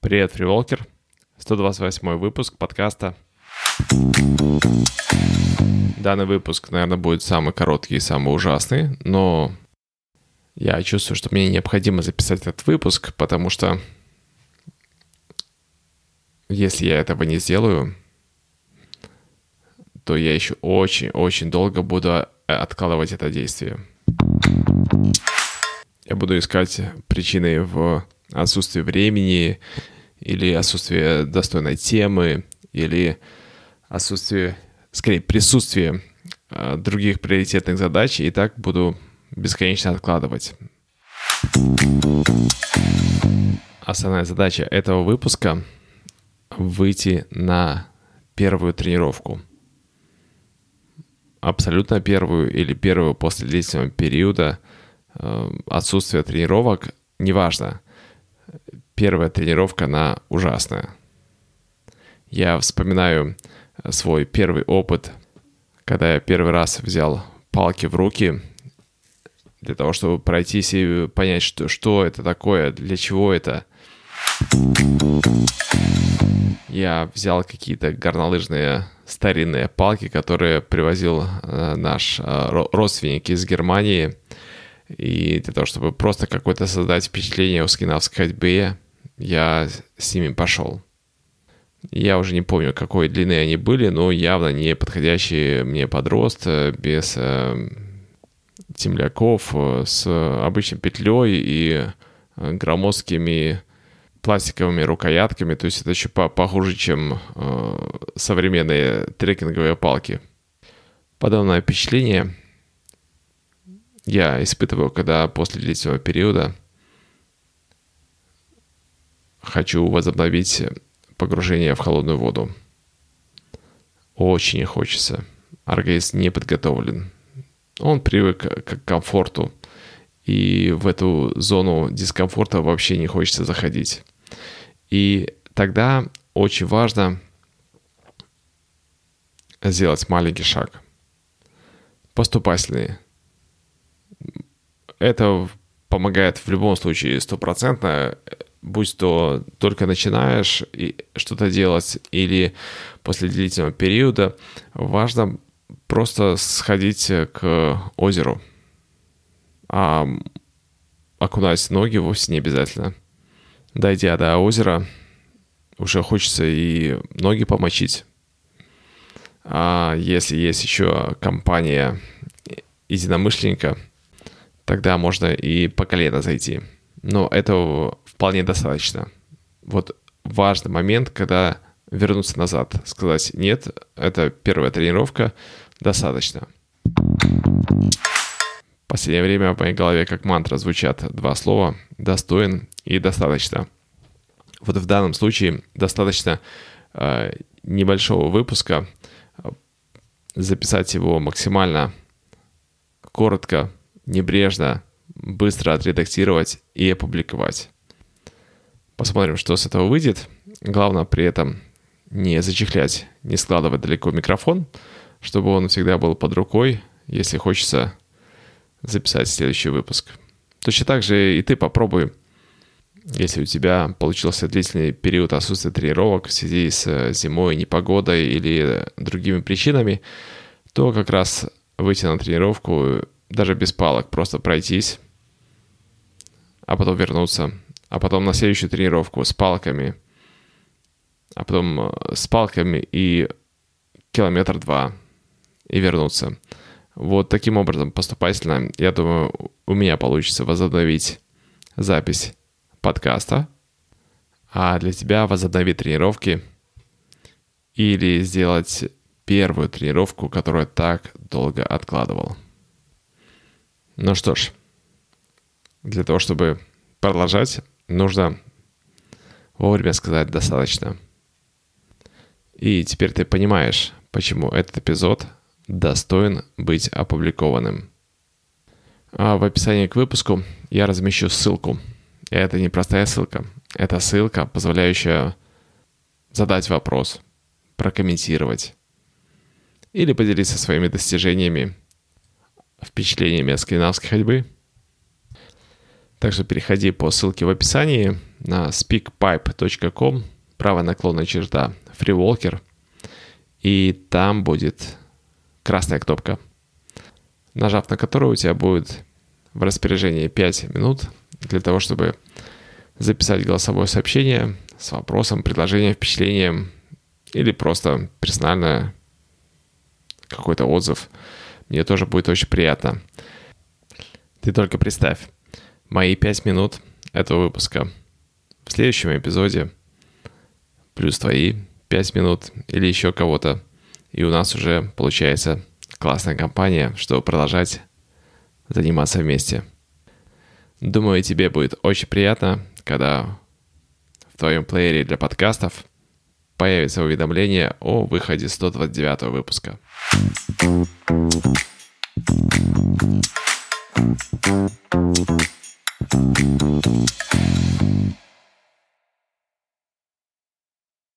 Привет, Фриволкер. 128 выпуск подкаста. Данный выпуск, наверное, будет самый короткий и самый ужасный, но я чувствую, что мне необходимо записать этот выпуск, потому что если я этого не сделаю, то я еще очень-очень долго буду откладывать это действие. Я буду искать причины в отсутствии времени или отсутствие достойной темы или отсутствие, скорее, присутствие э, других приоритетных задач, и так буду бесконечно откладывать. Основная задача этого выпуска — выйти на первую тренировку. Абсолютно первую или первую после длительного периода э, отсутствия тренировок, неважно. Первая тренировка, она ужасная. Я вспоминаю свой первый опыт, когда я первый раз взял палки в руки для того, чтобы пройтись и понять, что, что это такое, для чего это. Я взял какие-то горнолыжные старинные палки, которые привозил э, наш э, родственник из Германии. И для того, чтобы просто какое-то создать впечатление о скинавской ходьбе, я с ними пошел. Я уже не помню, какой длины они были, но явно не подходящие мне под рост, э, без э, темляков, э, с обычной петлей и э, громоздкими пластиковыми рукоятками. То есть это еще по похуже, чем э, современные трекинговые палки. Подобное впечатление я испытываю, когда после длительного периода хочу возобновить погружение в холодную воду. Очень хочется. Организм не подготовлен. Он привык к комфорту. И в эту зону дискомфорта вообще не хочется заходить. И тогда очень важно сделать маленький шаг. Поступательный. Это помогает в любом случае стопроцентно будь то только начинаешь что-то делать или после длительного периода, важно просто сходить к озеру. А окунать ноги вовсе не обязательно. Дойдя до озера, уже хочется и ноги помочить. А если есть еще компания единомышленника, тогда можно и по колено зайти. Но этого вполне достаточно. Вот важный момент, когда вернуться назад, сказать нет, это первая тренировка, достаточно. В последнее время в моей голове как мантра звучат два слова «достоин» и «достаточно». Вот в данном случае достаточно э, небольшого выпуска, записать его максимально коротко, небрежно, быстро отредактировать и опубликовать. Посмотрим, что с этого выйдет. Главное при этом не зачехлять, не складывать далеко микрофон, чтобы он всегда был под рукой, если хочется записать следующий выпуск. Точно так же и ты попробуй, если у тебя получился длительный период отсутствия тренировок в связи с зимой, непогодой или другими причинами, то как раз выйти на тренировку даже без палок, просто пройтись, а потом вернуться а потом на следующую тренировку с палками, а потом э, с палками и километр два и вернуться. Вот таким образом поступательно, я думаю, у меня получится возобновить запись подкаста, а для тебя возобновить тренировки или сделать первую тренировку, которую так долго откладывал. Ну что ж, для того, чтобы продолжать, нужно вовремя сказать достаточно. И теперь ты понимаешь, почему этот эпизод достоин быть опубликованным. А в описании к выпуску я размещу ссылку. И это не простая ссылка. Это ссылка, позволяющая задать вопрос, прокомментировать или поделиться своими достижениями, впечатлениями от скандинавской ходьбы – Так что переходи по ссылке в описании на speakpipe.com, правая наклонная черта FreeWalker, и там будет красная кнопка, нажав на которую у тебя будет в распоряжении 5 минут для того, чтобы записать голосовое сообщение с вопросом, предложением, впечатлением или просто персонально какой-то отзыв. Мне тоже будет очень приятно. Ты только представь, мои 5 минут этого выпуска в следующем эпизоде плюс твои 5 минут или еще кого-то. И у нас уже получается классная компания, чтобы продолжать заниматься вместе. Думаю, тебе будет очень приятно, когда в твоем плеере для подкастов появится уведомление о выходе 129 выпуска.